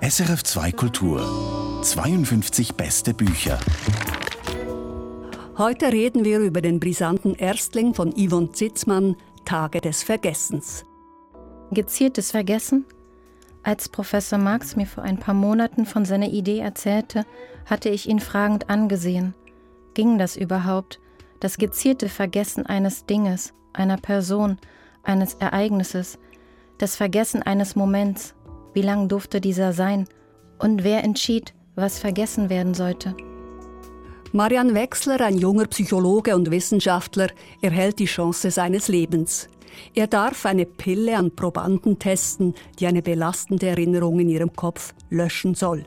SRF 2 Kultur 52 beste Bücher. Heute reden wir über den brisanten Erstling von Yvonne Zitzmann, Tage des Vergessens. Gezieltes Vergessen? Als Professor Marx mir vor ein paar Monaten von seiner Idee erzählte, hatte ich ihn fragend angesehen. Ging das überhaupt? Das gezielte Vergessen eines Dinges, einer Person, eines Ereignisses, das Vergessen eines Moments. Wie lang durfte dieser sein? Und wer entschied, was vergessen werden sollte? Marian Wechsler, ein junger Psychologe und Wissenschaftler, erhält die Chance seines Lebens. Er darf eine Pille an Probanden testen, die eine belastende Erinnerung in ihrem Kopf löschen soll.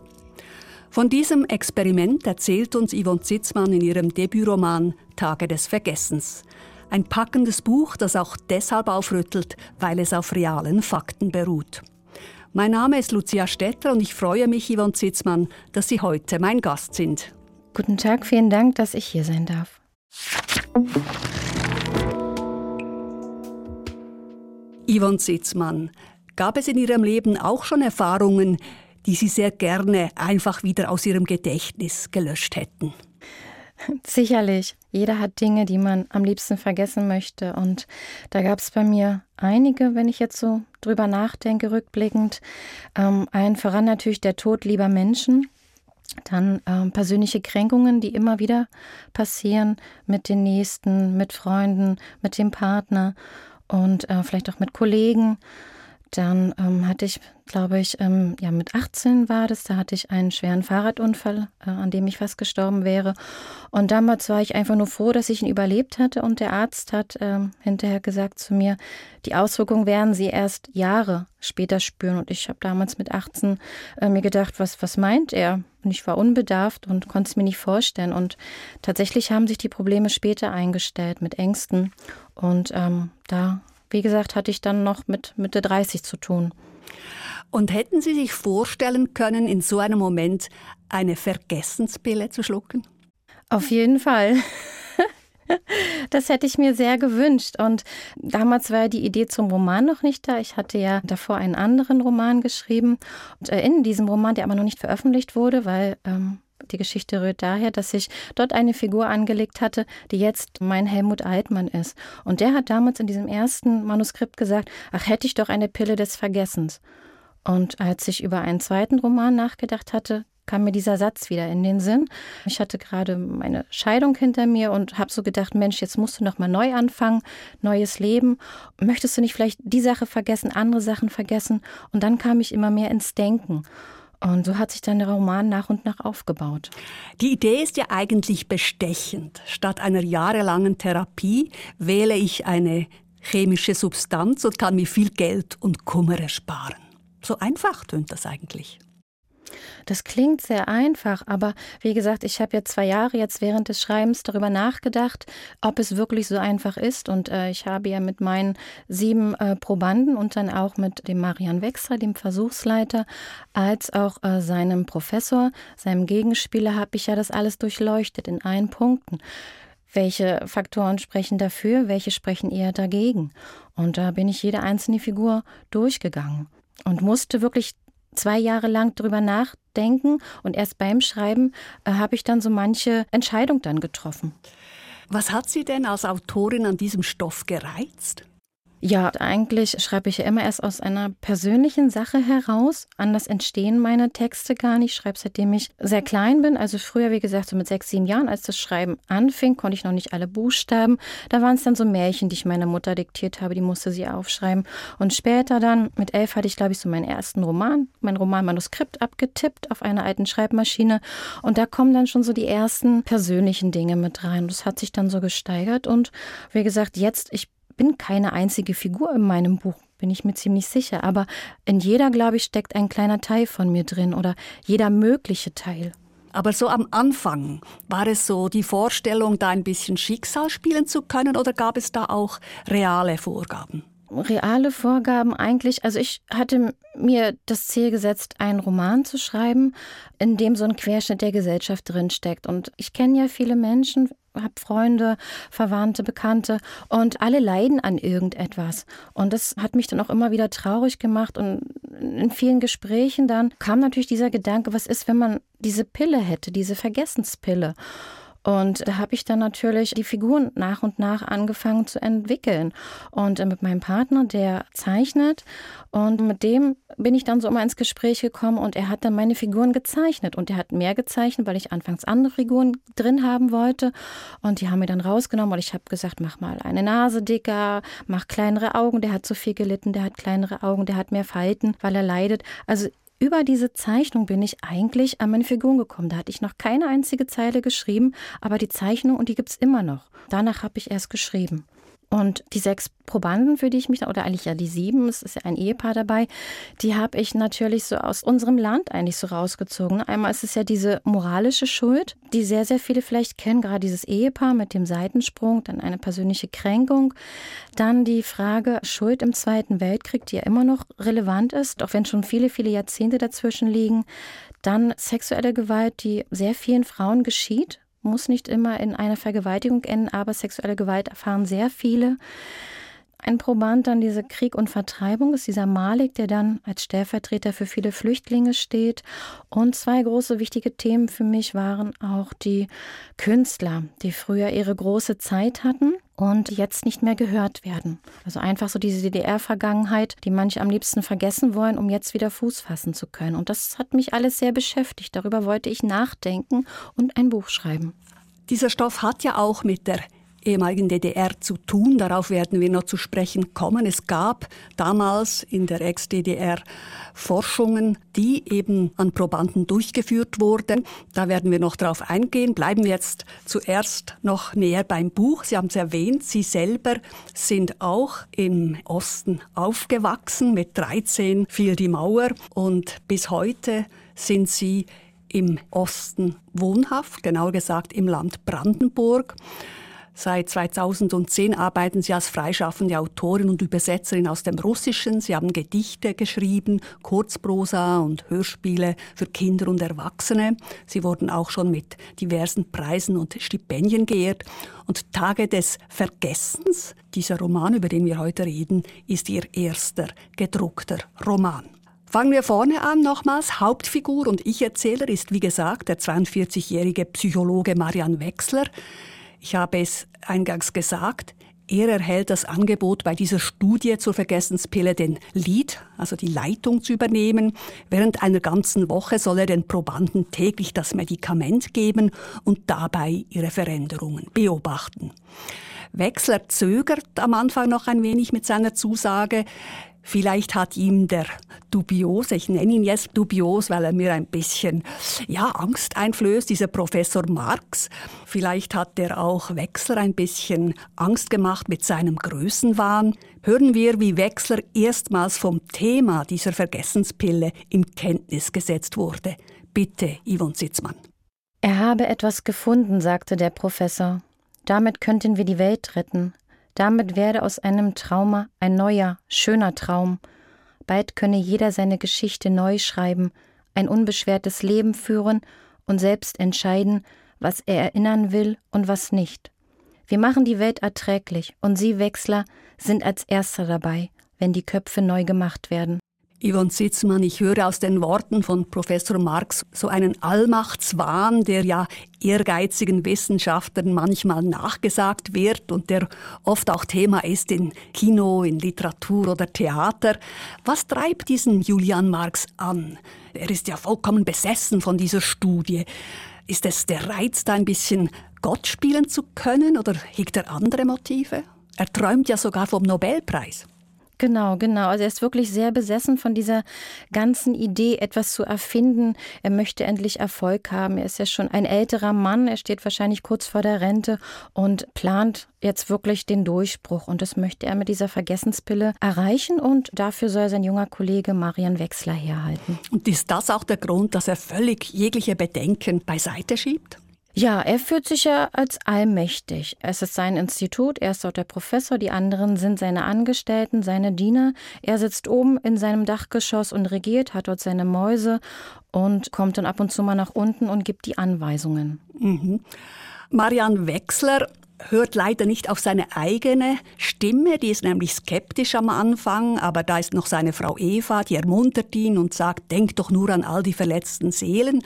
Von diesem Experiment erzählt uns Yvonne Zitzmann in ihrem Debütroman Tage des Vergessens. Ein packendes Buch, das auch deshalb aufrüttelt, weil es auf realen Fakten beruht. Mein Name ist Lucia Stetter und ich freue mich, Yvonne Zitzmann, dass Sie heute mein Gast sind. Guten Tag, vielen Dank, dass ich hier sein darf. Yvonne Zitzmann, gab es in Ihrem Leben auch schon Erfahrungen, die Sie sehr gerne einfach wieder aus Ihrem Gedächtnis gelöscht hätten? Sicherlich. Jeder hat Dinge, die man am liebsten vergessen möchte. Und da gab es bei mir einige, wenn ich jetzt so drüber nachdenke, rückblickend. Ähm, allen voran natürlich der Tod lieber Menschen. Dann ähm, persönliche Kränkungen, die immer wieder passieren mit den Nächsten, mit Freunden, mit dem Partner und äh, vielleicht auch mit Kollegen. Dann ähm, hatte ich, glaube ich, ähm, ja mit 18 war das, da hatte ich einen schweren Fahrradunfall, äh, an dem ich fast gestorben wäre. Und damals war ich einfach nur froh, dass ich ihn überlebt hatte. Und der Arzt hat äh, hinterher gesagt zu mir, die Auswirkungen werden Sie erst Jahre später spüren. Und ich habe damals mit 18 äh, mir gedacht, was, was meint er? Und ich war unbedarft und konnte es mir nicht vorstellen. Und tatsächlich haben sich die Probleme später eingestellt mit Ängsten. Und ähm, da wie gesagt, hatte ich dann noch mit Mitte 30 zu tun. Und hätten Sie sich vorstellen können, in so einem Moment eine Vergessenspille zu schlucken? Auf jeden Fall. Das hätte ich mir sehr gewünscht. Und damals war die Idee zum Roman noch nicht da. Ich hatte ja davor einen anderen Roman geschrieben. Und äh, in diesem Roman, der aber noch nicht veröffentlicht wurde, weil ähm, die Geschichte rührt daher, dass ich dort eine Figur angelegt hatte, die jetzt mein Helmut Altmann ist. Und der hat damals in diesem ersten Manuskript gesagt, ach hätte ich doch eine Pille des Vergessens. Und als ich über einen zweiten Roman nachgedacht hatte, kam mir dieser Satz wieder in den Sinn. Ich hatte gerade meine Scheidung hinter mir und habe so gedacht, Mensch, jetzt musst du noch mal neu anfangen, neues Leben. Möchtest du nicht vielleicht die Sache vergessen, andere Sachen vergessen? Und dann kam ich immer mehr ins Denken. Und so hat sich dann der Roman nach und nach aufgebaut. Die Idee ist ja eigentlich bestechend. Statt einer jahrelangen Therapie wähle ich eine chemische Substanz und kann mir viel Geld und Kummer ersparen. So einfach tönt das eigentlich. Das klingt sehr einfach, aber wie gesagt, ich habe ja zwei Jahre jetzt während des Schreibens darüber nachgedacht, ob es wirklich so einfach ist. Und äh, ich habe ja mit meinen sieben äh, Probanden und dann auch mit dem Marian Wechsler, dem Versuchsleiter, als auch äh, seinem Professor, seinem Gegenspieler, habe ich ja das alles durchleuchtet in allen Punkten welche Faktoren sprechen dafür, welche sprechen eher dagegen. Und da bin ich jede einzelne Figur durchgegangen und musste wirklich zwei Jahre lang drüber nachdenken und erst beim Schreiben äh, habe ich dann so manche Entscheidung dann getroffen. Was hat Sie denn als Autorin an diesem Stoff gereizt? Ja, eigentlich schreibe ich ja immer erst aus einer persönlichen Sache heraus. Anders entstehen meine Texte gar nicht. Ich schreibe seitdem ich sehr klein bin. Also früher, wie gesagt, so mit sechs, sieben Jahren, als das Schreiben anfing, konnte ich noch nicht alle Buchstaben. Da waren es dann so Märchen, die ich meiner Mutter diktiert habe. Die musste sie aufschreiben. Und später dann, mit elf, hatte ich, glaube ich, so meinen ersten Roman, mein Romanmanuskript abgetippt auf einer alten Schreibmaschine. Und da kommen dann schon so die ersten persönlichen Dinge mit rein. Das hat sich dann so gesteigert. Und wie gesagt, jetzt, ich bin keine einzige Figur in meinem Buch, bin ich mir ziemlich sicher. Aber in jeder, glaube ich, steckt ein kleiner Teil von mir drin oder jeder mögliche Teil. Aber so am Anfang, war es so die Vorstellung, da ein bisschen Schicksal spielen zu können oder gab es da auch reale Vorgaben? Reale Vorgaben eigentlich. Also ich hatte mir das Ziel gesetzt, einen Roman zu schreiben, in dem so ein Querschnitt der Gesellschaft drinsteckt. Und ich kenne ja viele Menschen, habe Freunde, Verwandte, Bekannte und alle leiden an irgendetwas. Und das hat mich dann auch immer wieder traurig gemacht. Und in vielen Gesprächen dann kam natürlich dieser Gedanke, was ist, wenn man diese Pille hätte, diese Vergessenspille? Und da habe ich dann natürlich die Figuren nach und nach angefangen zu entwickeln. Und äh, mit meinem Partner, der zeichnet, und mit dem bin ich dann so immer ins Gespräch gekommen und er hat dann meine Figuren gezeichnet. Und er hat mehr gezeichnet, weil ich anfangs andere Figuren drin haben wollte. Und die haben mir dann rausgenommen und ich habe gesagt, mach mal eine Nase dicker, mach kleinere Augen. Der hat zu viel gelitten, der hat kleinere Augen, der hat mehr Falten, weil er leidet. Also über diese Zeichnung bin ich eigentlich an meine Figuren gekommen. Da hatte ich noch keine einzige Zeile geschrieben, aber die Zeichnung und die gibt es immer noch. Danach habe ich erst geschrieben. Und die sechs Probanden, für die ich mich, oder eigentlich ja die sieben, es ist ja ein Ehepaar dabei, die habe ich natürlich so aus unserem Land eigentlich so rausgezogen. Einmal ist es ja diese moralische Schuld, die sehr, sehr viele vielleicht kennen, gerade dieses Ehepaar mit dem Seitensprung, dann eine persönliche Kränkung, dann die Frage Schuld im Zweiten Weltkrieg, die ja immer noch relevant ist, auch wenn schon viele, viele Jahrzehnte dazwischen liegen. Dann sexuelle Gewalt, die sehr vielen Frauen geschieht, muss nicht immer in einer Vergewaltigung enden, aber sexuelle Gewalt erfahren sehr viele. Ein Proband dann diese Krieg und Vertreibung ist dieser Malik, der dann als Stellvertreter für viele Flüchtlinge steht. Und zwei große wichtige Themen für mich waren auch die Künstler, die früher ihre große Zeit hatten und jetzt nicht mehr gehört werden. Also einfach so diese DDR-Vergangenheit, die manche am liebsten vergessen wollen, um jetzt wieder Fuß fassen zu können. Und das hat mich alles sehr beschäftigt. Darüber wollte ich nachdenken und ein Buch schreiben. Dieser Stoff hat ja auch mit der ehemaligen DDR zu tun. Darauf werden wir noch zu sprechen kommen. Es gab damals in der Ex-DDR Forschungen, die eben an Probanden durchgeführt wurden. Da werden wir noch drauf eingehen. Bleiben wir jetzt zuerst noch näher beim Buch. Sie haben es erwähnt, Sie selber sind auch im Osten aufgewachsen. Mit 13 fiel die Mauer und bis heute sind Sie im Osten wohnhaft, genauer gesagt im Land Brandenburg. Seit 2010 arbeiten Sie als freischaffende Autorin und Übersetzerin aus dem Russischen. Sie haben Gedichte geschrieben, Kurzprosa und Hörspiele für Kinder und Erwachsene. Sie wurden auch schon mit diversen Preisen und Stipendien geehrt. Und Tage des Vergessens, dieser Roman, über den wir heute reden, ist Ihr erster gedruckter Roman. Fangen wir vorne an nochmals. Hauptfigur und Ich-Erzähler ist, wie gesagt, der 42-jährige Psychologe Marian Wechsler. Ich habe es eingangs gesagt, er erhält das Angebot, bei dieser Studie zur Vergessenspille den Lead, also die Leitung zu übernehmen. Während einer ganzen Woche soll er den Probanden täglich das Medikament geben und dabei ihre Veränderungen beobachten. Wechsler zögert am Anfang noch ein wenig mit seiner Zusage. Vielleicht hat ihm der dubios, ich nenne ihn jetzt dubios, weil er mir ein bisschen ja, Angst einflößt, dieser Professor Marx. Vielleicht hat er auch Wechsler ein bisschen Angst gemacht mit seinem Größenwahn. Hören wir, wie Wechsler erstmals vom Thema dieser Vergessenspille in Kenntnis gesetzt wurde. Bitte, Yvonne Sitzmann. Er habe etwas gefunden, sagte der Professor. Damit könnten wir die Welt retten. Damit werde aus einem Trauma ein neuer, schöner Traum. Bald könne jeder seine Geschichte neu schreiben, ein unbeschwertes Leben führen und selbst entscheiden, was er erinnern will und was nicht. Wir machen die Welt erträglich und Sie, Wechsler, sind als Erster dabei, wenn die Köpfe neu gemacht werden. Yvonne Sitzmann, ich höre aus den Worten von Professor Marx so einen Allmachtswahn, der ja ehrgeizigen Wissenschaftlern manchmal nachgesagt wird und der oft auch Thema ist in Kino, in Literatur oder Theater. Was treibt diesen Julian Marx an? Er ist ja vollkommen besessen von dieser Studie. Ist es der Reiz, da ein bisschen Gott spielen zu können oder hegt er andere Motive? Er träumt ja sogar vom Nobelpreis. Genau, genau. Also er ist wirklich sehr besessen von dieser ganzen Idee, etwas zu erfinden. Er möchte endlich Erfolg haben. Er ist ja schon ein älterer Mann. Er steht wahrscheinlich kurz vor der Rente und plant jetzt wirklich den Durchbruch. Und das möchte er mit dieser Vergessenspille erreichen. Und dafür soll sein junger Kollege Marian Wechsler herhalten. Und ist das auch der Grund, dass er völlig jegliche Bedenken beiseite schiebt? Ja, er fühlt sich ja als allmächtig. Es ist sein Institut, er ist dort der Professor, die anderen sind seine Angestellten, seine Diener. Er sitzt oben in seinem Dachgeschoss und regiert, hat dort seine Mäuse und kommt dann ab und zu mal nach unten und gibt die Anweisungen. Mhm. Marian Wechsler hört leider nicht auf seine eigene Stimme, die ist nämlich skeptisch am Anfang, aber da ist noch seine Frau Eva, die ermuntert ihn und sagt, denk doch nur an all die verletzten Seelen.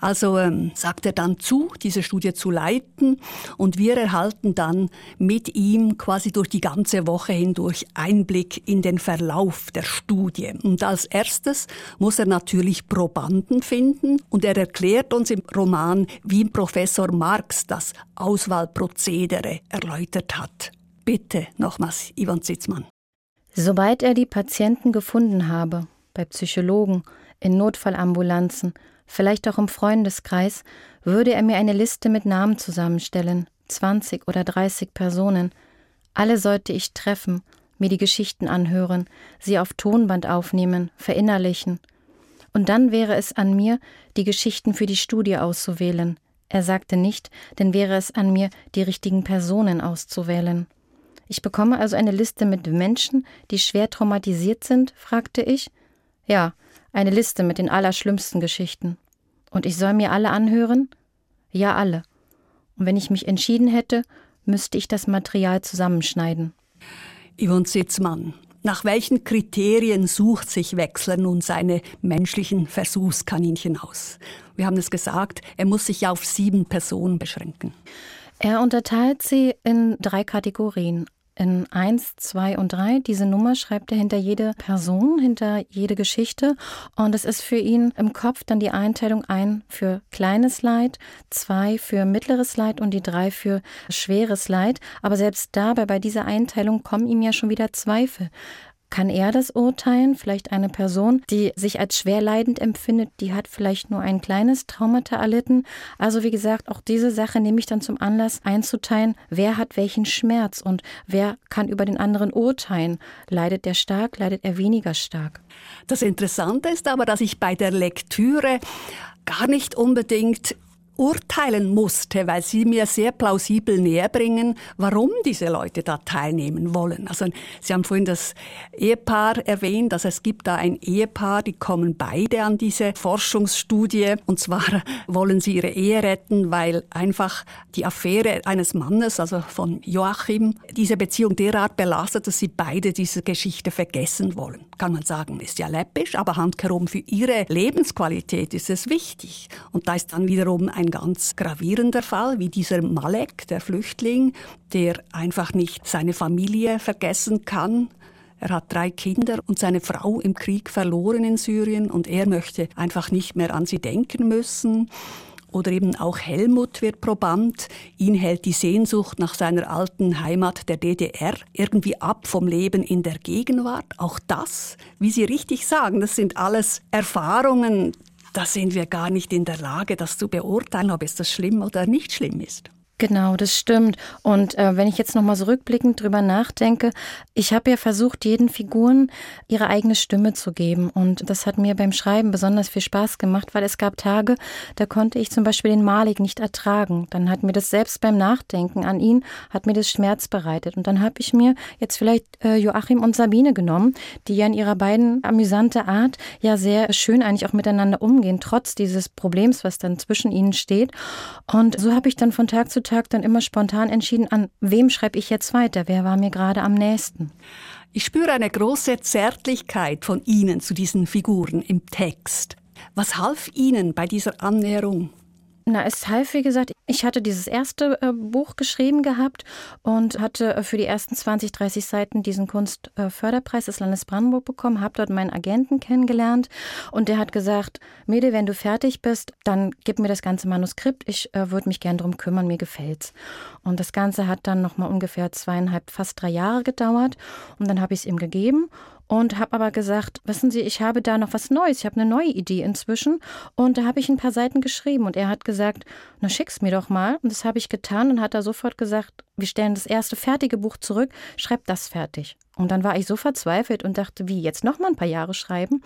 Also ähm, sagt er dann zu, diese Studie zu leiten und wir erhalten dann mit ihm quasi durch die ganze Woche hindurch Einblick in den Verlauf der Studie. Und als erstes muss er natürlich Probanden finden und er erklärt uns im Roman, wie Professor Marx das Auswahlprozedere erläutert hat. Bitte nochmals, Ivan Zitzmann. Sobald er die Patienten gefunden habe, bei Psychologen, in Notfallambulanzen, vielleicht auch im Freundeskreis, würde er mir eine Liste mit Namen zusammenstellen, 20 oder 30 Personen. Alle sollte ich treffen, mir die Geschichten anhören, sie auf Tonband aufnehmen, verinnerlichen. Und dann wäre es an mir, die Geschichten für die Studie auszuwählen. Er sagte nicht, denn wäre es an mir, die richtigen Personen auszuwählen. Ich bekomme also eine Liste mit Menschen, die schwer traumatisiert sind? fragte ich. Ja, eine Liste mit den allerschlimmsten Geschichten. Und ich soll mir alle anhören? Ja, alle. Und wenn ich mich entschieden hätte, müsste ich das Material zusammenschneiden. Yvonne Sitzmann, nach welchen Kriterien sucht sich Wechsler nun seine menschlichen Versuchskaninchen aus? Wir haben es gesagt, er muss sich auf sieben Personen beschränken. Er unterteilt sie in drei Kategorien in 1, 2 und 3. Diese Nummer schreibt er hinter jede Person, hinter jede Geschichte. Und es ist für ihn im Kopf dann die Einteilung ein für kleines Leid, zwei für mittleres Leid und die drei für schweres Leid. Aber selbst dabei, bei dieser Einteilung, kommen ihm ja schon wieder Zweifel. Kann er das urteilen? Vielleicht eine Person, die sich als schwer leidend empfindet, die hat vielleicht nur ein kleines Traumata erlitten. Also wie gesagt, auch diese Sache nehme ich dann zum Anlass einzuteilen, wer hat welchen Schmerz und wer kann über den anderen urteilen. Leidet er stark, leidet er weniger stark? Das Interessante ist aber, dass ich bei der Lektüre gar nicht unbedingt urteilen musste, weil sie mir sehr plausibel näherbringen, warum diese Leute da teilnehmen wollen. Also Sie haben vorhin das Ehepaar erwähnt, also es gibt da ein Ehepaar, die kommen beide an diese Forschungsstudie und zwar wollen sie ihre Ehe retten, weil einfach die Affäre eines Mannes, also von Joachim, diese Beziehung derart belastet, dass sie beide diese Geschichte vergessen wollen. Kann man sagen, ist ja läppisch, aber handkerum für ihre Lebensqualität ist es wichtig. Und da ist dann wiederum ein ganz gravierender Fall, wie dieser Malek, der Flüchtling, der einfach nicht seine Familie vergessen kann. Er hat drei Kinder und seine Frau im Krieg verloren in Syrien und er möchte einfach nicht mehr an sie denken müssen. Oder eben auch Helmut wird Proband. Ihn hält die Sehnsucht nach seiner alten Heimat der DDR irgendwie ab vom Leben in der Gegenwart. Auch das, wie Sie richtig sagen, das sind alles Erfahrungen, da sind wir gar nicht in der Lage, das zu beurteilen, ob es das schlimm oder nicht schlimm ist. Genau, das stimmt. Und äh, wenn ich jetzt nochmal so rückblickend drüber nachdenke, ich habe ja versucht, jeden Figuren ihre eigene Stimme zu geben. Und das hat mir beim Schreiben besonders viel Spaß gemacht, weil es gab Tage, da konnte ich zum Beispiel den Malik nicht ertragen. Dann hat mir das selbst beim Nachdenken an ihn, hat mir das Schmerz bereitet. Und dann habe ich mir jetzt vielleicht äh, Joachim und Sabine genommen, die ja in ihrer beiden amüsante Art ja sehr schön eigentlich auch miteinander umgehen, trotz dieses Problems, was dann zwischen ihnen steht. Und so habe ich dann von Tag zu Tag Tag dann immer spontan entschieden, an wem schreibe ich jetzt weiter, wer war mir gerade am nächsten. Ich spüre eine große Zärtlichkeit von Ihnen zu diesen Figuren im Text. Was half Ihnen bei dieser Annäherung? Na, es half, wie gesagt, ich hatte dieses erste äh, Buch geschrieben gehabt und hatte äh, für die ersten 20, 30 Seiten diesen Kunstförderpreis des Landes Brandenburg bekommen, habe dort meinen Agenten kennengelernt und der hat gesagt, Mede, wenn du fertig bist, dann gib mir das ganze Manuskript, ich äh, würde mich gern drum kümmern, mir gefällt's. Und das Ganze hat dann nochmal ungefähr zweieinhalb, fast drei Jahre gedauert und dann habe ich es ihm gegeben und habe aber gesagt, wissen Sie, ich habe da noch was Neues, ich habe eine neue Idee inzwischen. Und da habe ich ein paar Seiten geschrieben und er hat gesagt, na schick's mir doch mal. Und das habe ich getan und hat da sofort gesagt, wir stellen das erste fertige Buch zurück, schreib das fertig. Und dann war ich so verzweifelt und dachte, wie jetzt noch mal ein paar Jahre schreiben?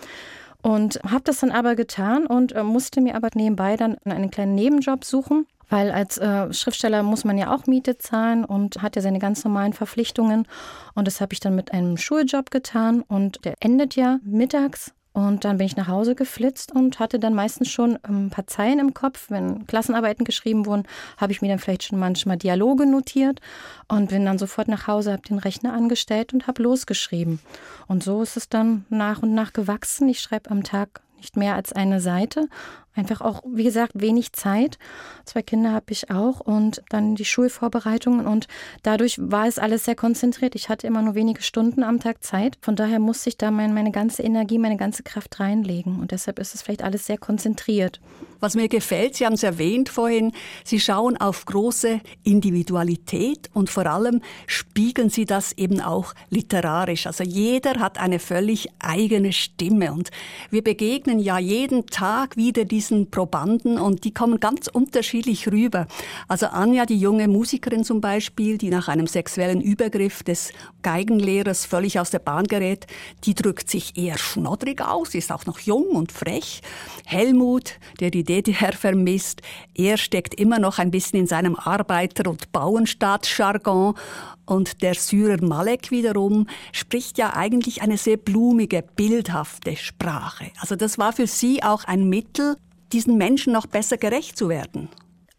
Und habe das dann aber getan und äh, musste mir aber nebenbei dann einen kleinen Nebenjob suchen weil als äh, Schriftsteller muss man ja auch Miete zahlen und hat ja seine ganz normalen Verpflichtungen. Und das habe ich dann mit einem Schuljob getan und der endet ja mittags. Und dann bin ich nach Hause geflitzt und hatte dann meistens schon ein paar Zeilen im Kopf. Wenn Klassenarbeiten geschrieben wurden, habe ich mir dann vielleicht schon manchmal Dialoge notiert und bin dann sofort nach Hause, habe den Rechner angestellt und habe losgeschrieben. Und so ist es dann nach und nach gewachsen. Ich schreibe am Tag nicht mehr als eine Seite Einfach auch, wie gesagt, wenig Zeit. Zwei Kinder habe ich auch und dann die Schulvorbereitungen und dadurch war es alles sehr konzentriert. Ich hatte immer nur wenige Stunden am Tag Zeit. Von daher musste ich da mein, meine ganze Energie, meine ganze Kraft reinlegen und deshalb ist es vielleicht alles sehr konzentriert. Was mir gefällt, Sie haben es erwähnt vorhin, Sie schauen auf große Individualität und vor allem spiegeln Sie das eben auch literarisch. Also jeder hat eine völlig eigene Stimme und wir begegnen ja jeden Tag wieder diese diesen Probanden und die kommen ganz unterschiedlich rüber. Also Anja, die junge Musikerin zum Beispiel, die nach einem sexuellen Übergriff des Geigenlehrers völlig aus der Bahn gerät, die drückt sich eher schnoddrig aus, ist auch noch jung und frech. Helmut, der die DDR vermisst, er steckt immer noch ein bisschen in seinem Arbeiter- und Bauernstaatsjargon und der Syrer Malek wiederum spricht ja eigentlich eine sehr blumige, bildhafte Sprache. Also das war für sie auch ein Mittel, diesen Menschen noch besser gerecht zu werden.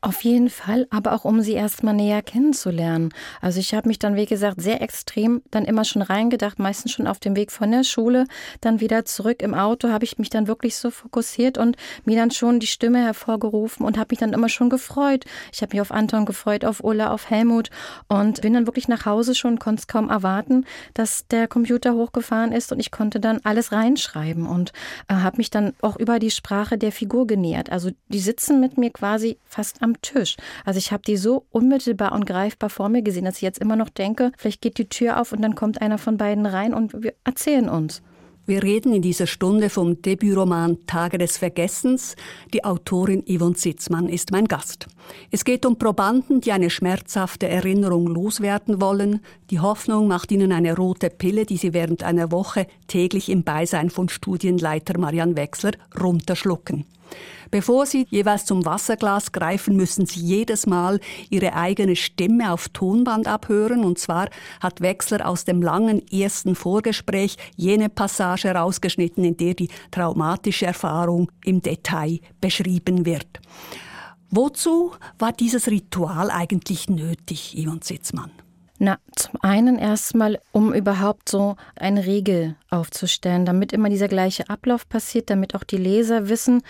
Auf jeden Fall, aber auch um sie erstmal näher kennenzulernen. Also ich habe mich dann, wie gesagt, sehr extrem dann immer schon reingedacht, meistens schon auf dem Weg von der Schule, dann wieder zurück im Auto habe ich mich dann wirklich so fokussiert und mir dann schon die Stimme hervorgerufen und habe mich dann immer schon gefreut. Ich habe mich auf Anton gefreut, auf Ulla, auf Helmut und bin dann wirklich nach Hause schon, konnte es kaum erwarten, dass der Computer hochgefahren ist und ich konnte dann alles reinschreiben und äh, habe mich dann auch über die Sprache der Figur genähert. Also die sitzen mit mir quasi fast am Tisch. Also ich habe die so unmittelbar und greifbar vor mir gesehen, dass ich jetzt immer noch denke, vielleicht geht die Tür auf und dann kommt einer von beiden rein und wir erzählen uns. Wir reden in dieser Stunde vom Debütroman Tage des Vergessens. Die Autorin Yvonne Sitzmann ist mein Gast. Es geht um Probanden, die eine schmerzhafte Erinnerung loswerden wollen. Die Hoffnung macht ihnen eine rote Pille, die sie während einer Woche täglich im Beisein von Studienleiter Marian Wechsler runterschlucken. Bevor Sie jeweils zum Wasserglas greifen, müssen Sie jedes Mal Ihre eigene Stimme auf Tonband abhören. Und zwar hat Wechsler aus dem langen ersten Vorgespräch jene Passage herausgeschnitten, in der die traumatische Erfahrung im Detail beschrieben wird. Wozu war dieses Ritual eigentlich nötig, Ivan Sitzmann? Na, zum einen erstmal, um überhaupt so eine Regel aufzustellen, damit immer dieser gleiche Ablauf passiert, damit auch die Leser wissen,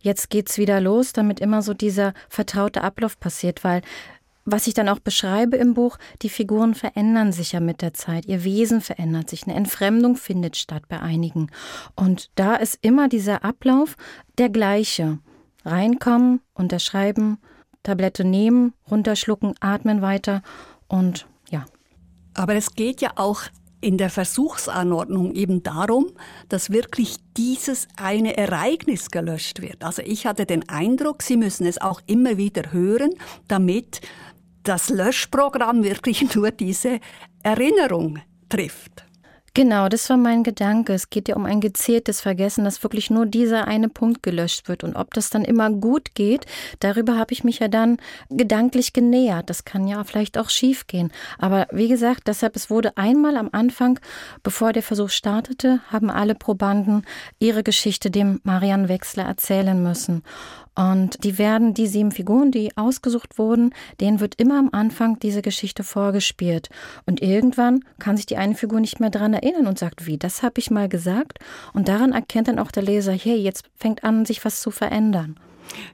jetzt geht's wieder los, damit immer so dieser vertraute Ablauf passiert, weil was ich dann auch beschreibe im Buch, die Figuren verändern sich ja mit der Zeit, ihr Wesen verändert sich, eine Entfremdung findet statt bei einigen. Und da ist immer dieser Ablauf der gleiche. Reinkommen, unterschreiben, Tablette nehmen, runterschlucken, atmen weiter und. Aber es geht ja auch in der Versuchsanordnung eben darum, dass wirklich dieses eine Ereignis gelöscht wird. Also ich hatte den Eindruck, Sie müssen es auch immer wieder hören, damit das Löschprogramm wirklich nur diese Erinnerung trifft. Genau, das war mein Gedanke. Es geht ja um ein gezieltes Vergessen, dass wirklich nur dieser eine Punkt gelöscht wird. Und ob das dann immer gut geht, darüber habe ich mich ja dann gedanklich genähert. Das kann ja vielleicht auch schief gehen. Aber wie gesagt, deshalb, es wurde einmal am Anfang, bevor der Versuch startete, haben alle Probanden ihre Geschichte dem Marian Wechsler erzählen müssen. Und die werden, die sieben Figuren, die ausgesucht wurden, denen wird immer am Anfang diese Geschichte vorgespielt. Und irgendwann kann sich die eine Figur nicht mehr daran erinnern und sagt, wie, das habe ich mal gesagt. Und daran erkennt dann auch der Leser, hey, jetzt fängt an, sich was zu verändern.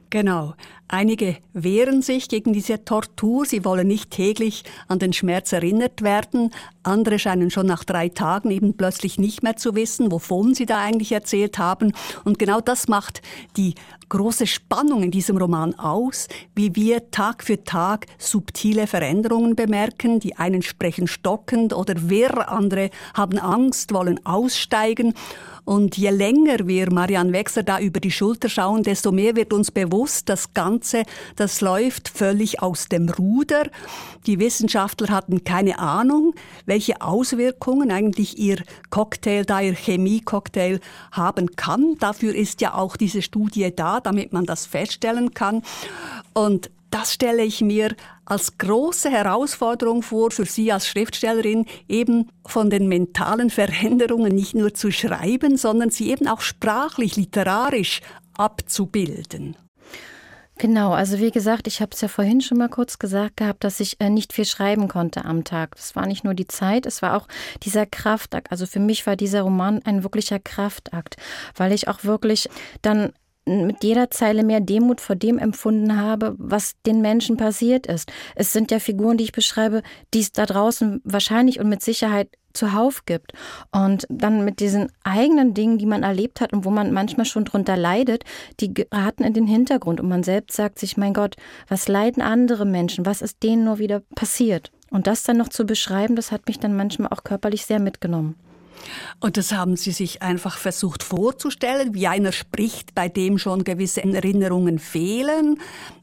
Genau. Einige wehren sich gegen diese Tortur. Sie wollen nicht täglich an den Schmerz erinnert werden. Andere scheinen schon nach drei Tagen eben plötzlich nicht mehr zu wissen, wovon sie da eigentlich erzählt haben. Und genau das macht die große Spannung in diesem Roman aus, wie wir Tag für Tag subtile Veränderungen bemerken. Die einen sprechen stockend oder wirr, andere haben Angst, wollen aussteigen. Und je länger wir Marianne Wechsler da über die Schulter schauen, desto mehr wird uns bewusst, das Ganze, das läuft völlig aus dem Ruder. Die Wissenschaftler hatten keine Ahnung, welche Auswirkungen eigentlich ihr Cocktail da, ihr Chemiecocktail haben kann. Dafür ist ja auch diese Studie da, damit man das feststellen kann. Und das stelle ich mir als große Herausforderung vor für Sie als Schriftstellerin, eben von den mentalen Veränderungen nicht nur zu schreiben, sondern sie eben auch sprachlich, literarisch abzubilden. Genau, also wie gesagt, ich habe es ja vorhin schon mal kurz gesagt gehabt, dass ich äh, nicht viel schreiben konnte am Tag. Das war nicht nur die Zeit, es war auch dieser Kraftakt. Also für mich war dieser Roman ein wirklicher Kraftakt, weil ich auch wirklich dann mit jeder Zeile mehr Demut vor dem empfunden habe, was den Menschen passiert ist. Es sind ja Figuren, die ich beschreibe, die es da draußen wahrscheinlich und mit Sicherheit zuhauf gibt. Und dann mit diesen eigenen Dingen, die man erlebt hat und wo man manchmal schon drunter leidet, die geraten in den Hintergrund. Und man selbst sagt sich, mein Gott, was leiden andere Menschen? Was ist denen nur wieder passiert? Und das dann noch zu beschreiben, das hat mich dann manchmal auch körperlich sehr mitgenommen. Und das haben Sie sich einfach versucht vorzustellen, wie einer spricht, bei dem schon gewisse Erinnerungen fehlen.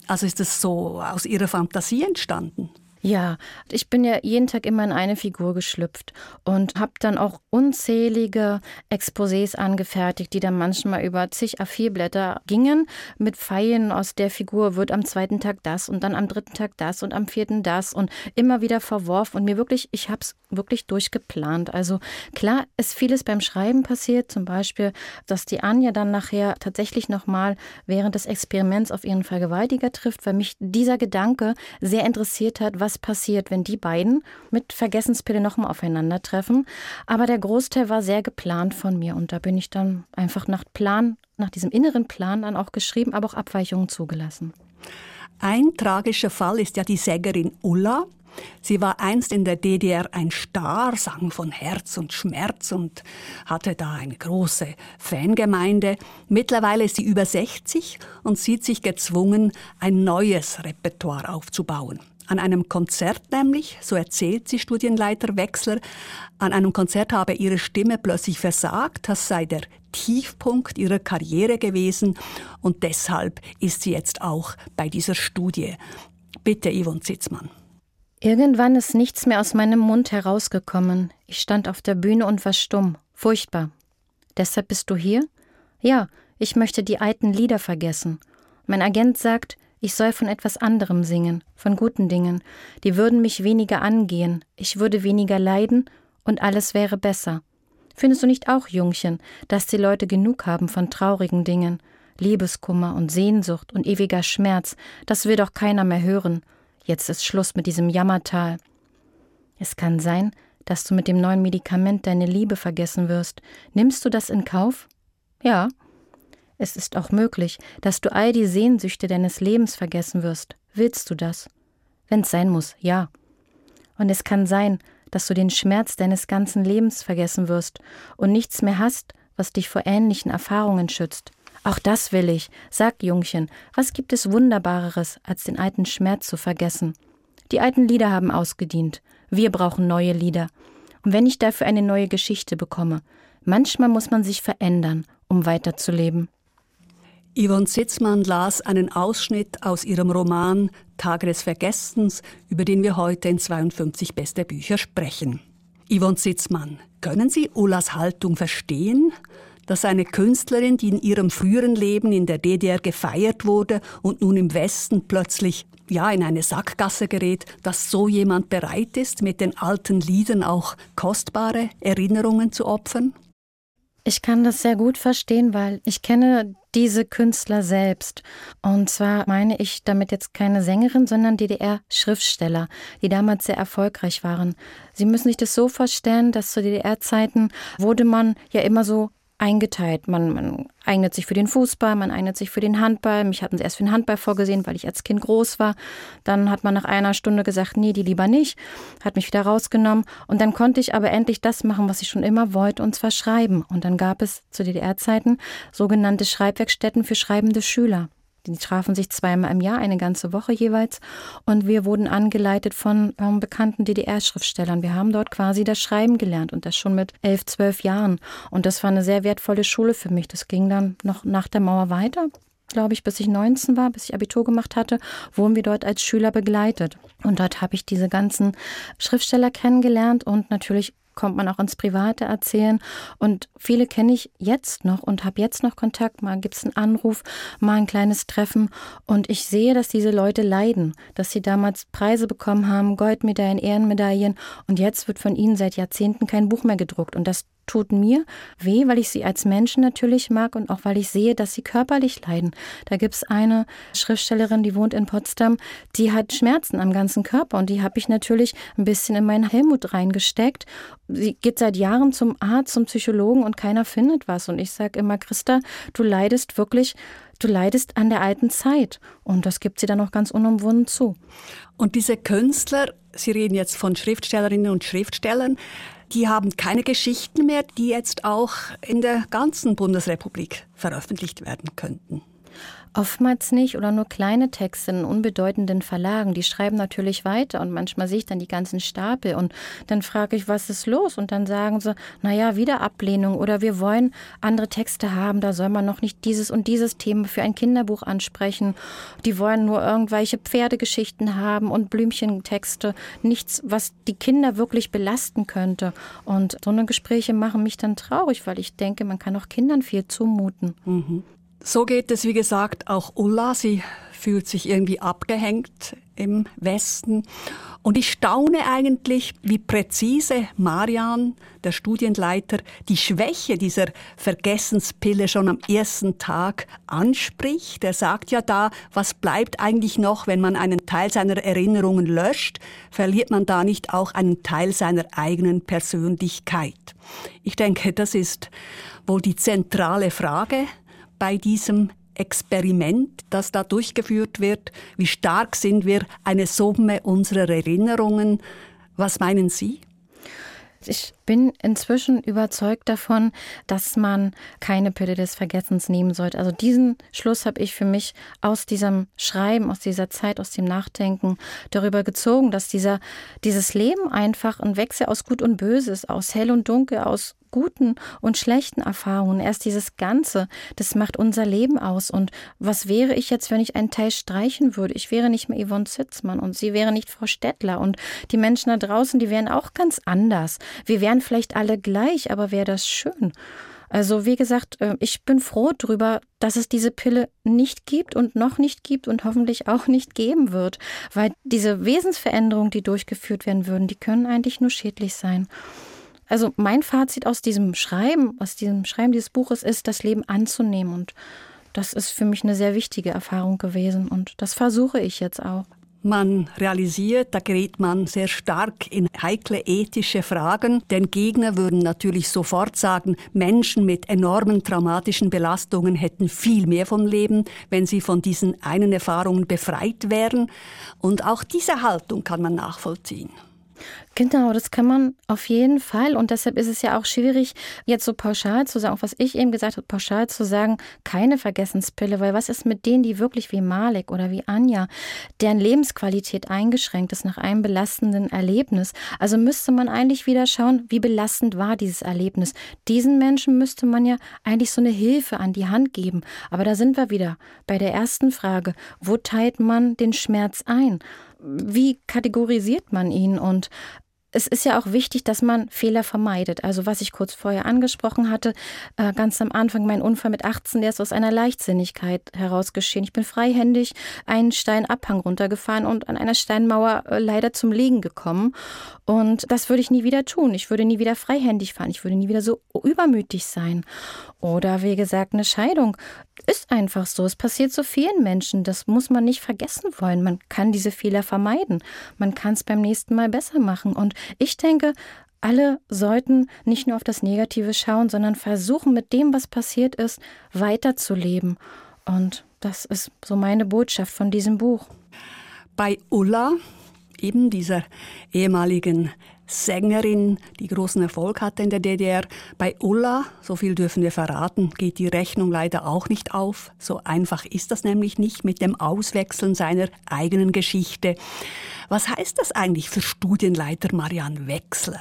Also ist das so aus Ihrer Fantasie entstanden? Ja, ich bin ja jeden Tag immer in eine Figur geschlüpft und habe dann auch unzählige Exposés angefertigt, die dann manchmal über zig A4-Blätter gingen, mit Pfeilen aus der Figur wird am zweiten Tag das und dann am dritten Tag das und am vierten das und immer wieder verworfen und mir wirklich, ich habe es wirklich durchgeplant. Also klar ist vieles beim Schreiben passiert, zum Beispiel, dass die Anja dann nachher tatsächlich nochmal während des Experiments auf ihren Vergewaltiger trifft, weil mich dieser Gedanke sehr interessiert hat, was was passiert, wenn die beiden mit Vergessenspille nochmal aufeinandertreffen. Aber der Großteil war sehr geplant von mir und da bin ich dann einfach nach Plan, nach diesem inneren Plan dann auch geschrieben, aber auch Abweichungen zugelassen. Ein tragischer Fall ist ja die Sägerin Ulla. Sie war einst in der DDR ein Star, sang von Herz und Schmerz und hatte da eine große Fangemeinde. Mittlerweile ist sie über 60 und sieht sich gezwungen, ein neues Repertoire aufzubauen. An einem Konzert nämlich, so erzählt sie Studienleiter Wechsler, an einem Konzert habe ihre Stimme plötzlich versagt, das sei der Tiefpunkt ihrer Karriere gewesen und deshalb ist sie jetzt auch bei dieser Studie. Bitte, Yvonne Zitzmann. Irgendwann ist nichts mehr aus meinem Mund herausgekommen. Ich stand auf der Bühne und war stumm. Furchtbar. Deshalb bist du hier? Ja, ich möchte die alten Lieder vergessen. Mein Agent sagt, ich soll von etwas anderem singen, von guten Dingen, die würden mich weniger angehen, ich würde weniger leiden und alles wäre besser. Findest du nicht auch, Jungchen, dass die Leute genug haben von traurigen Dingen? Liebeskummer und Sehnsucht und ewiger Schmerz, das will doch keiner mehr hören. Jetzt ist Schluss mit diesem Jammertal. Es kann sein, dass du mit dem neuen Medikament deine Liebe vergessen wirst. Nimmst du das in Kauf? Ja, es ist auch möglich, dass du all die Sehnsüchte deines Lebens vergessen wirst. Willst du das? Wenn's sein muss, ja. Und es kann sein, dass du den Schmerz deines ganzen Lebens vergessen wirst und nichts mehr hast, was dich vor ähnlichen Erfahrungen schützt. Auch das will ich. Sag, Jungchen, was gibt es Wunderbareres, als den alten Schmerz zu vergessen? Die alten Lieder haben ausgedient. Wir brauchen neue Lieder. Und wenn ich dafür eine neue Geschichte bekomme, manchmal muss man sich verändern, um weiterzuleben. Yvonne Sitzmann las einen Ausschnitt aus ihrem Roman Tage des Vergessens, über den wir heute in 52 beste Bücher sprechen. Yvonne Sitzmann, können Sie Ullas Haltung verstehen? Dass eine Künstlerin, die in ihrem früheren Leben in der DDR gefeiert wurde und nun im Westen plötzlich ja in eine Sackgasse gerät, dass so jemand bereit ist, mit den alten Liedern auch kostbare Erinnerungen zu opfern? Ich kann das sehr gut verstehen, weil ich kenne diese Künstler selbst. Und zwar meine ich damit jetzt keine Sängerin, sondern DDR-Schriftsteller, die damals sehr erfolgreich waren. Sie müssen sich das so vorstellen, dass zu DDR-Zeiten wurde man ja immer so eingeteilt. Man, man eignet sich für den Fußball, man eignet sich für den Handball. Mich hatten sie erst für den Handball vorgesehen, weil ich als Kind groß war. Dann hat man nach einer Stunde gesagt, nee, die lieber nicht, hat mich wieder rausgenommen. Und dann konnte ich aber endlich das machen, was ich schon immer wollte, und zwar schreiben. Und dann gab es zu DDR-Zeiten sogenannte Schreibwerkstätten für schreibende Schüler. Die trafen sich zweimal im Jahr, eine ganze Woche jeweils. Und wir wurden angeleitet von ähm, bekannten DDR-Schriftstellern. Wir haben dort quasi das Schreiben gelernt und das schon mit elf, zwölf Jahren. Und das war eine sehr wertvolle Schule für mich. Das ging dann noch nach der Mauer weiter glaube ich, bis ich 19 war, bis ich Abitur gemacht hatte, wurden wir dort als Schüler begleitet. Und dort habe ich diese ganzen Schriftsteller kennengelernt und natürlich kommt man auch ins Private erzählen. Und viele kenne ich jetzt noch und habe jetzt noch Kontakt. Mal gibt es einen Anruf, mal ein kleines Treffen. Und ich sehe, dass diese Leute leiden, dass sie damals Preise bekommen haben, Goldmedaillen, Ehrenmedaillen. Und jetzt wird von ihnen seit Jahrzehnten kein Buch mehr gedruckt. Und das tut mir weh, weil ich sie als Menschen natürlich mag und auch weil ich sehe, dass sie körperlich leiden. Da gibt es eine Schriftstellerin, die wohnt in Potsdam, die hat Schmerzen am ganzen Körper und die habe ich natürlich ein bisschen in meinen Helmut reingesteckt. Sie geht seit Jahren zum Arzt, zum Psychologen und keiner findet was. Und ich sage immer, Christa, du leidest wirklich du leidest an der alten Zeit. Und das gibt sie dann auch ganz unumwunden zu. Und diese Künstler, Sie reden jetzt von Schriftstellerinnen und Schriftstellern, die haben keine Geschichten mehr, die jetzt auch in der ganzen Bundesrepublik veröffentlicht werden könnten. Oftmals nicht oder nur kleine Texte in unbedeutenden Verlagen. Die schreiben natürlich weiter und manchmal sehe ich dann die ganzen Stapel und dann frage ich, was ist los? Und dann sagen sie, naja, wieder Ablehnung oder wir wollen andere Texte haben, da soll man noch nicht dieses und dieses Thema für ein Kinderbuch ansprechen. Die wollen nur irgendwelche Pferdegeschichten haben und Blümchentexte, nichts, was die Kinder wirklich belasten könnte. Und so eine Gespräche machen mich dann traurig, weil ich denke, man kann auch Kindern viel zumuten. Mhm. So geht es, wie gesagt, auch Ulla. Sie fühlt sich irgendwie abgehängt im Westen. Und ich staune eigentlich, wie präzise Marian, der Studienleiter, die Schwäche dieser Vergessenspille schon am ersten Tag anspricht. Er sagt ja da, was bleibt eigentlich noch, wenn man einen Teil seiner Erinnerungen löscht? Verliert man da nicht auch einen Teil seiner eigenen Persönlichkeit? Ich denke, das ist wohl die zentrale Frage bei diesem Experiment, das da durchgeführt wird? Wie stark sind wir eine Summe unserer Erinnerungen? Was meinen Sie? Ich bin inzwischen überzeugt davon, dass man keine Pille des Vergessens nehmen sollte. Also diesen Schluss habe ich für mich aus diesem Schreiben, aus dieser Zeit, aus dem Nachdenken darüber gezogen, dass dieser, dieses Leben einfach ein Wechsel aus Gut und Böse ist, aus Hell und Dunkel, aus guten und schlechten Erfahrungen. Erst dieses Ganze, das macht unser Leben aus. Und was wäre ich jetzt, wenn ich einen Teil streichen würde? Ich wäre nicht mehr Yvonne Zitzmann und sie wäre nicht Frau Stettler. Und die Menschen da draußen, die wären auch ganz anders. Wir wären vielleicht alle gleich, aber wäre das schön. Also wie gesagt, äh, ich bin froh darüber, dass es diese Pille nicht gibt und noch nicht gibt und hoffentlich auch nicht geben wird, weil diese Wesensveränderungen, die durchgeführt werden würden, die können eigentlich nur schädlich sein. Also mein Fazit aus diesem Schreiben, aus diesem Schreiben dieses Buches ist, das Leben anzunehmen. Und das ist für mich eine sehr wichtige Erfahrung gewesen. Und das versuche ich jetzt auch. Man realisiert, da gerät man sehr stark in heikle ethische Fragen. Denn Gegner würden natürlich sofort sagen, Menschen mit enormen traumatischen Belastungen hätten viel mehr vom Leben, wenn sie von diesen einen Erfahrungen befreit wären. Und auch diese Haltung kann man nachvollziehen. Genau, das kann man auf jeden Fall. Und deshalb ist es ja auch schwierig, jetzt so pauschal zu sagen, auch was ich eben gesagt habe, pauschal zu sagen, keine Vergessenspille, weil was ist mit denen, die wirklich wie Malik oder wie Anja, deren Lebensqualität eingeschränkt ist nach einem belastenden Erlebnis? Also müsste man eigentlich wieder schauen, wie belastend war dieses Erlebnis. Diesen Menschen müsste man ja eigentlich so eine Hilfe an die Hand geben. Aber da sind wir wieder bei der ersten Frage. Wo teilt man den Schmerz ein? Wie kategorisiert man ihn und es ist ja auch wichtig, dass man Fehler vermeidet. Also was ich kurz vorher angesprochen hatte, äh, ganz am Anfang, mein Unfall mit 18, der ist aus einer Leichtsinnigkeit heraus geschehen. Ich bin freihändig einen Steinabhang runtergefahren und an einer Steinmauer äh, leider zum Liegen gekommen. Und das würde ich nie wieder tun. Ich würde nie wieder freihändig fahren. Ich würde nie wieder so übermütig sein. Oder wie gesagt, eine Scheidung ist einfach so. Es passiert so vielen Menschen. Das muss man nicht vergessen wollen. Man kann diese Fehler vermeiden. Man kann es beim nächsten Mal besser machen. Und ich denke, alle sollten nicht nur auf das Negative schauen, sondern versuchen, mit dem, was passiert ist, weiterzuleben. Und das ist so meine Botschaft von diesem Buch. Bei Ulla, eben dieser ehemaligen Sängerin, die großen Erfolg hatte in der DDR. Bei Ulla, so viel dürfen wir verraten, geht die Rechnung leider auch nicht auf. So einfach ist das nämlich nicht mit dem Auswechseln seiner eigenen Geschichte. Was heißt das eigentlich für Studienleiter Marianne Wechsler?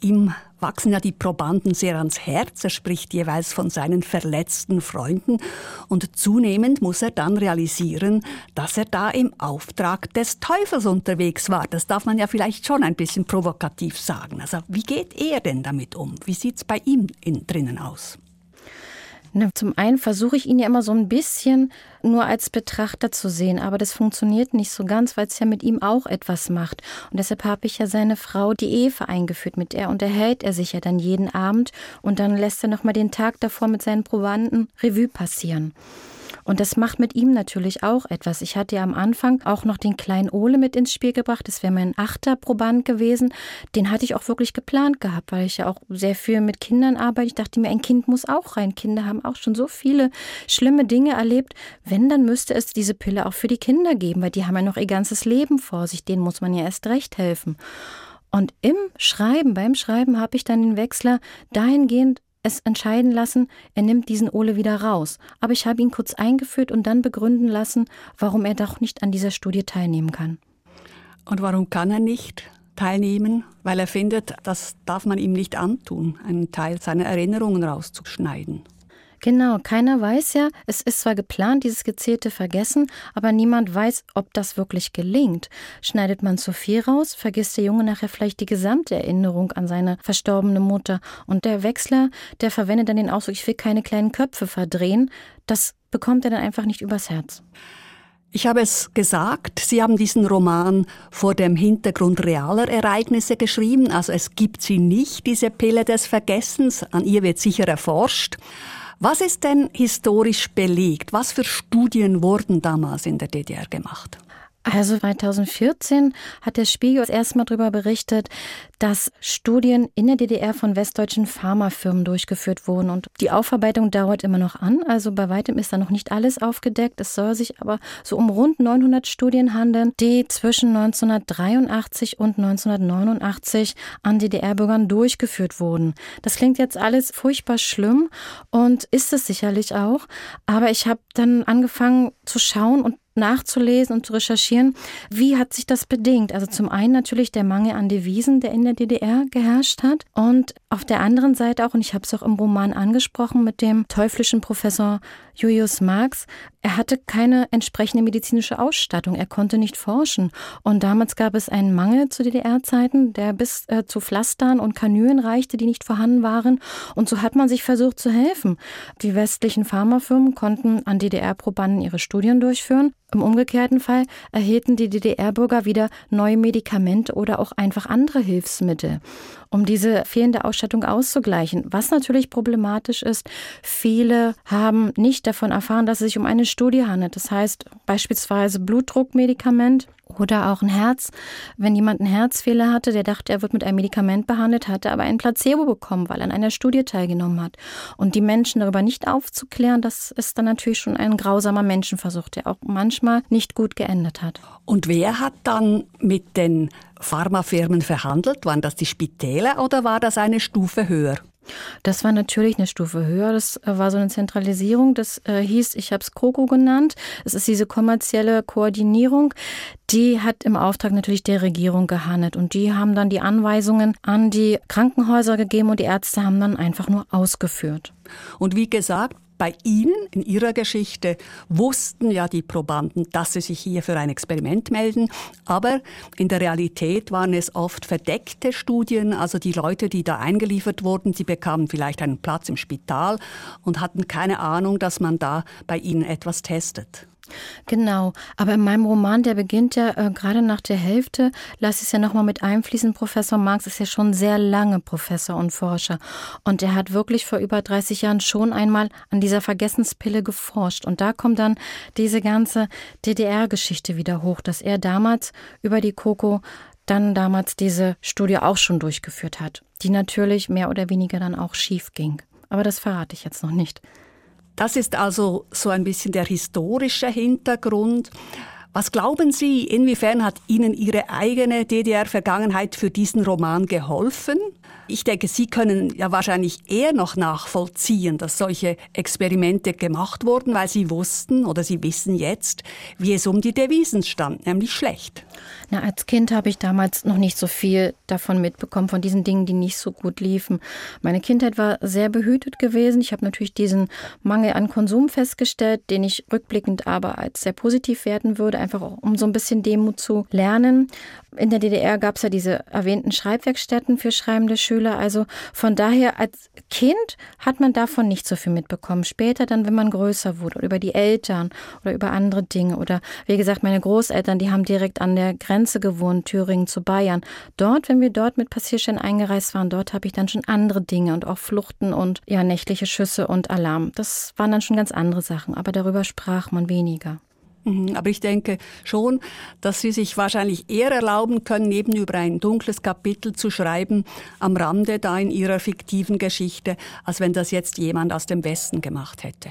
Ihm wachsen ja die Probanden sehr ans Herz. Er spricht jeweils von seinen verletzten Freunden und zunehmend muss er dann realisieren, dass er da im Auftrag des Teufels unterwegs war. Das darf man ja vielleicht schon ein bisschen provokativ sagen. Also wie geht er denn damit um? Wie sieht's bei ihm in, drinnen aus? Na, zum einen versuche ich ihn ja immer so ein bisschen nur als Betrachter zu sehen, aber das funktioniert nicht so ganz, weil es ja mit ihm auch etwas macht. Und deshalb habe ich ja seine Frau, die Eva, eingeführt. Mit der unterhält er sich ja dann jeden Abend und dann lässt er nochmal den Tag davor mit seinen Probanden Revue passieren. Und das macht mit ihm natürlich auch etwas. Ich hatte ja am Anfang auch noch den kleinen Ole mit ins Spiel gebracht. Das wäre mein achter Proband gewesen. Den hatte ich auch wirklich geplant gehabt, weil ich ja auch sehr viel mit Kindern arbeite. Ich dachte mir, ein Kind muss auch rein. Kinder haben auch schon so viele schlimme Dinge erlebt. Wenn, dann müsste es diese Pille auch für die Kinder geben, weil die haben ja noch ihr ganzes Leben vor sich. Denen muss man ja erst recht helfen. Und im Schreiben, beim Schreiben habe ich dann den Wechsler dahingehend es entscheiden lassen, er nimmt diesen Ole wieder raus. Aber ich habe ihn kurz eingeführt und dann begründen lassen, warum er doch nicht an dieser Studie teilnehmen kann. Und warum kann er nicht teilnehmen? Weil er findet, das darf man ihm nicht antun, einen Teil seiner Erinnerungen rauszuschneiden. Genau, keiner weiß ja, es ist zwar geplant, dieses gezielte Vergessen, aber niemand weiß, ob das wirklich gelingt. Schneidet man zu viel raus, vergisst der Junge nachher vielleicht die gesamte Erinnerung an seine verstorbene Mutter. Und der Wechsler, der verwendet dann den Ausdruck, ich will keine kleinen Köpfe verdrehen, das bekommt er dann einfach nicht übers Herz. Ich habe es gesagt, Sie haben diesen Roman vor dem Hintergrund realer Ereignisse geschrieben, also es gibt sie nicht, diese Pille des Vergessens, an ihr wird sicher erforscht. Was ist denn historisch belegt? Was für Studien wurden damals in der DDR gemacht? Also 2014 hat der Spiegel das erste Mal darüber berichtet, dass Studien in der DDR von westdeutschen Pharmafirmen durchgeführt wurden. Und die Aufarbeitung dauert immer noch an. Also bei weitem ist da noch nicht alles aufgedeckt. Es soll sich aber so um rund 900 Studien handeln, die zwischen 1983 und 1989 an DDR-Bürgern durchgeführt wurden. Das klingt jetzt alles furchtbar schlimm und ist es sicherlich auch. Aber ich habe dann angefangen zu schauen und nachzulesen und zu recherchieren, wie hat sich das bedingt? Also zum einen natürlich der Mangel an Devisen, der in der DDR geherrscht hat und auf der anderen Seite auch, und ich habe es auch im Roman angesprochen mit dem teuflischen Professor Julius Marx, er hatte keine entsprechende medizinische Ausstattung, er konnte nicht forschen. Und damals gab es einen Mangel zu DDR-Zeiten, der bis äh, zu Pflastern und Kanülen reichte, die nicht vorhanden waren. Und so hat man sich versucht zu helfen. Die westlichen Pharmafirmen konnten an DDR-Probanden ihre Studien durchführen. Im umgekehrten Fall erhielten die DDR-Bürger wieder neue Medikamente oder auch einfach andere Hilfsmittel, um diese fehlende Ausstattung auszugleichen. Was natürlich problematisch ist, viele haben nicht davon erfahren, dass es sich um eine Studie handelt. Das heißt beispielsweise Blutdruckmedikament oder auch ein Herz. Wenn jemand einen Herzfehler hatte, der dachte, er wird mit einem Medikament behandelt, hatte aber ein Placebo bekommen, weil er an einer Studie teilgenommen hat. Und die Menschen darüber nicht aufzuklären, das ist dann natürlich schon ein grausamer Menschenversuch, der auch manchmal nicht gut geendet hat. Und wer hat dann mit den Pharmafirmen verhandelt? Waren das die Spitäler oder war das eine Stufe höher? Das war natürlich eine Stufe höher. Das äh, war so eine Zentralisierung. Das äh, hieß, ich habe es COCO genannt. Es ist diese kommerzielle Koordinierung. Die hat im Auftrag natürlich der Regierung gehandelt. Und die haben dann die Anweisungen an die Krankenhäuser gegeben und die Ärzte haben dann einfach nur ausgeführt. Und wie gesagt, bei Ihnen in Ihrer Geschichte wussten ja die Probanden, dass sie sich hier für ein Experiment melden, aber in der Realität waren es oft verdeckte Studien, also die Leute, die da eingeliefert wurden, sie bekamen vielleicht einen Platz im Spital und hatten keine Ahnung, dass man da bei ihnen etwas testet. Genau, aber in meinem Roman, der beginnt ja äh, gerade nach der Hälfte, lasse ich es ja nochmal mit einfließen. Professor Marx ist ja schon sehr lange Professor und Forscher. Und er hat wirklich vor über 30 Jahren schon einmal an dieser Vergessenspille geforscht. Und da kommt dann diese ganze DDR-Geschichte wieder hoch, dass er damals über die Coco dann damals diese Studie auch schon durchgeführt hat, die natürlich mehr oder weniger dann auch schief ging. Aber das verrate ich jetzt noch nicht. Das ist also so ein bisschen der historische Hintergrund. Was glauben Sie, inwiefern hat Ihnen Ihre eigene DDR-Vergangenheit für diesen Roman geholfen? Ich denke, Sie können ja wahrscheinlich eher noch nachvollziehen, dass solche Experimente gemacht wurden, weil Sie wussten oder Sie wissen jetzt, wie es um die Devisen stand, nämlich schlecht. Na, als Kind habe ich damals noch nicht so viel davon mitbekommen, von diesen Dingen, die nicht so gut liefen. Meine Kindheit war sehr behütet gewesen. Ich habe natürlich diesen Mangel an Konsum festgestellt, den ich rückblickend aber als sehr positiv werten würde, einfach auch um so ein bisschen Demut zu lernen. In der DDR gab es ja diese erwähnten Schreibwerkstätten für schreibende Schüler. Also von daher als Kind hat man davon nicht so viel mitbekommen. Später dann, wenn man größer wurde oder über die Eltern oder über andere Dinge oder wie gesagt, meine Großeltern, die haben direkt an der Grenze gewohnt, Thüringen zu Bayern. Dort, wenn wir dort mit Passierschein eingereist waren, dort habe ich dann schon andere Dinge und auch Fluchten und ja, nächtliche Schüsse und Alarm. Das waren dann schon ganz andere Sachen, aber darüber sprach man weniger. Mhm, aber ich denke schon, dass Sie sich wahrscheinlich eher erlauben können, eben über ein dunkles Kapitel zu schreiben, am Rande da in Ihrer fiktiven Geschichte, als wenn das jetzt jemand aus dem Westen gemacht hätte.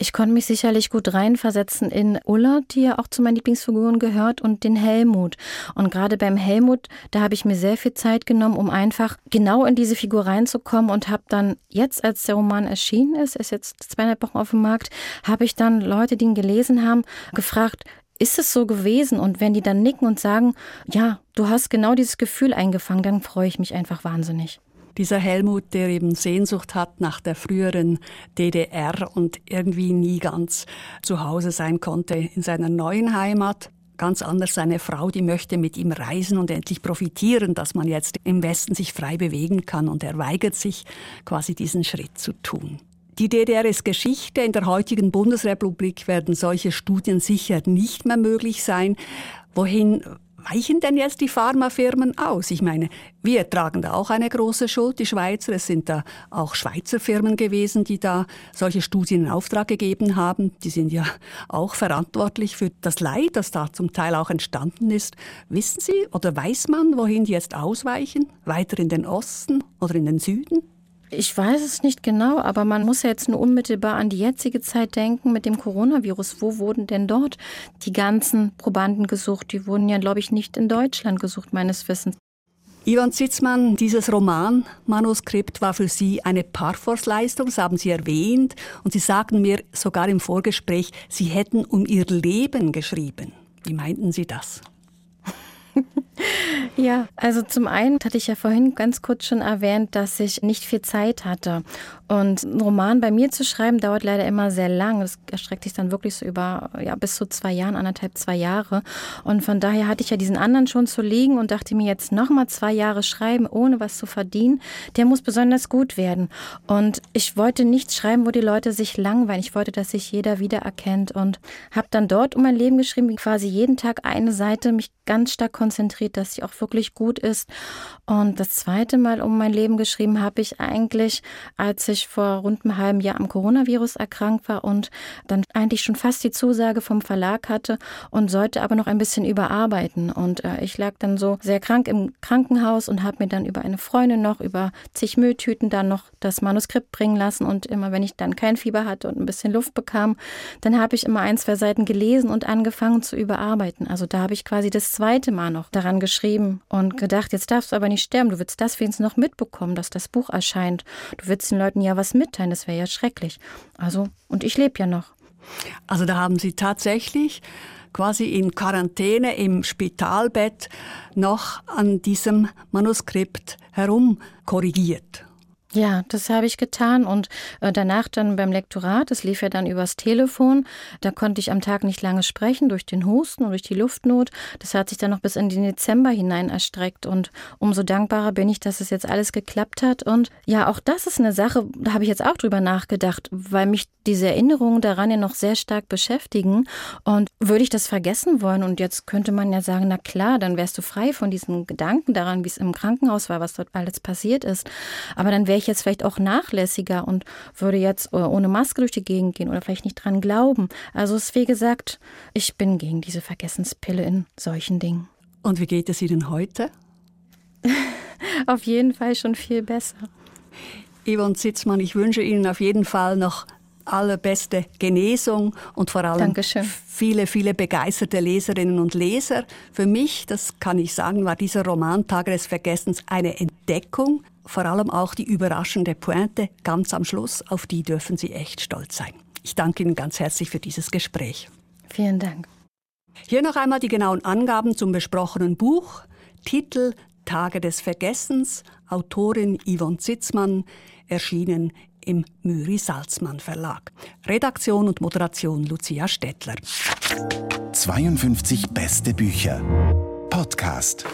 Ich konnte mich sicherlich gut reinversetzen in Ulla, die ja auch zu meinen Lieblingsfiguren gehört, und den Helmut. Und gerade beim Helmut, da habe ich mir sehr viel Zeit genommen, um einfach genau in diese Figur reinzukommen und habe dann jetzt, als der Roman erschienen ist, ist jetzt zweieinhalb Wochen auf dem Markt, habe ich dann Leute, die ihn gelesen haben, gefragt, ist es so gewesen? Und wenn die dann nicken und sagen, ja, du hast genau dieses Gefühl eingefangen, dann freue ich mich einfach wahnsinnig dieser Helmut, der eben Sehnsucht hat nach der früheren DDR und irgendwie nie ganz zu Hause sein konnte in seiner neuen Heimat. Ganz anders seine Frau, die möchte mit ihm reisen und endlich profitieren, dass man jetzt im Westen sich frei bewegen kann und er weigert sich quasi diesen Schritt zu tun. Die DDR ist Geschichte. In der heutigen Bundesrepublik werden solche Studien sicher nicht mehr möglich sein. Wohin weichen denn jetzt die Pharmafirmen aus? Ich meine, wir tragen da auch eine große Schuld, die Schweizer. Es sind da auch Schweizer Firmen gewesen, die da solche Studien in Auftrag gegeben haben. Die sind ja auch verantwortlich für das Leid, das da zum Teil auch entstanden ist. Wissen Sie oder weiß man, wohin die jetzt ausweichen? Weiter in den Osten oder in den Süden? Ich weiß es nicht genau, aber man muss ja jetzt nur unmittelbar an die jetzige Zeit denken mit dem Coronavirus. Wo wurden denn dort die ganzen Probanden gesucht? Die wurden ja, glaube ich, nicht in Deutschland gesucht, meines Wissens. Ivan Zitzmann, dieses Romanmanuskript war für Sie eine Parforce-Leistung, das haben Sie erwähnt. Und Sie sagten mir sogar im Vorgespräch, Sie hätten um Ihr Leben geschrieben. Wie meinten Sie das? Ja, also zum einen hatte ich ja vorhin ganz kurz schon erwähnt, dass ich nicht viel Zeit hatte. Und einen Roman bei mir zu schreiben, dauert leider immer sehr lang. Das erstreckt sich dann wirklich so über ja, bis zu zwei Jahren, anderthalb, zwei Jahre. Und von daher hatte ich ja diesen anderen schon zu liegen und dachte mir jetzt nochmal zwei Jahre schreiben, ohne was zu verdienen. Der muss besonders gut werden. Und ich wollte nichts schreiben, wo die Leute sich langweilen. Ich wollte, dass sich jeder wiedererkennt und habe dann dort um mein Leben geschrieben, quasi jeden Tag eine Seite, mich ganz stark konzentriert, dass sie auch wirklich gut ist. Und das zweite Mal um mein Leben geschrieben habe ich eigentlich, als ich ich vor rund einem halben Jahr am Coronavirus erkrankt war und dann eigentlich schon fast die Zusage vom Verlag hatte und sollte aber noch ein bisschen überarbeiten. Und äh, ich lag dann so sehr krank im Krankenhaus und habe mir dann über eine Freundin noch über zig Mülltüten dann noch das Manuskript bringen lassen. Und immer wenn ich dann kein Fieber hatte und ein bisschen Luft bekam, dann habe ich immer ein, zwei Seiten gelesen und angefangen zu überarbeiten. Also da habe ich quasi das zweite Mal noch daran geschrieben und gedacht, jetzt darfst du aber nicht sterben. Du willst das wenigstens noch mitbekommen, dass das Buch erscheint. Du willst den Leuten ja ja was mitteilen, das wäre ja schrecklich. Also, und ich lebe ja noch. Also da haben Sie tatsächlich quasi in Quarantäne im Spitalbett noch an diesem Manuskript herum korrigiert. Ja, das habe ich getan und äh, danach dann beim Lektorat, das lief ja dann übers Telefon, da konnte ich am Tag nicht lange sprechen durch den Husten und durch die Luftnot. Das hat sich dann noch bis in den Dezember hinein erstreckt und umso dankbarer bin ich, dass es jetzt alles geklappt hat. Und ja, auch das ist eine Sache, da habe ich jetzt auch drüber nachgedacht, weil mich diese Erinnerungen daran ja noch sehr stark beschäftigen. Und würde ich das vergessen wollen und jetzt könnte man ja sagen, na klar, dann wärst du frei von diesen Gedanken daran, wie es im Krankenhaus war, was dort alles passiert ist, aber dann wäre ich jetzt vielleicht auch nachlässiger und würde jetzt äh, ohne Maske durch die Gegend gehen oder vielleicht nicht dran glauben. Also es ist wie gesagt, ich bin gegen diese Vergessenspille in solchen Dingen. Und wie geht es Ihnen heute? auf jeden Fall schon viel besser. Yvonne Zitzmann, ich wünsche Ihnen auf jeden Fall noch allerbeste Genesung und vor allem Dankeschön. viele, viele begeisterte Leserinnen und Leser. Für mich, das kann ich sagen, war dieser Roman Tage des Vergessens eine Entdeckung. Vor allem auch die überraschende Pointe ganz am Schluss, auf die dürfen Sie echt stolz sein. Ich danke Ihnen ganz herzlich für dieses Gespräch. Vielen Dank. Hier noch einmal die genauen Angaben zum besprochenen Buch. Titel Tage des Vergessens, Autorin Yvonne Zitzmann, erschienen im Müri Salzmann Verlag. Redaktion und Moderation Lucia Stettler. 52 beste Bücher. Podcast.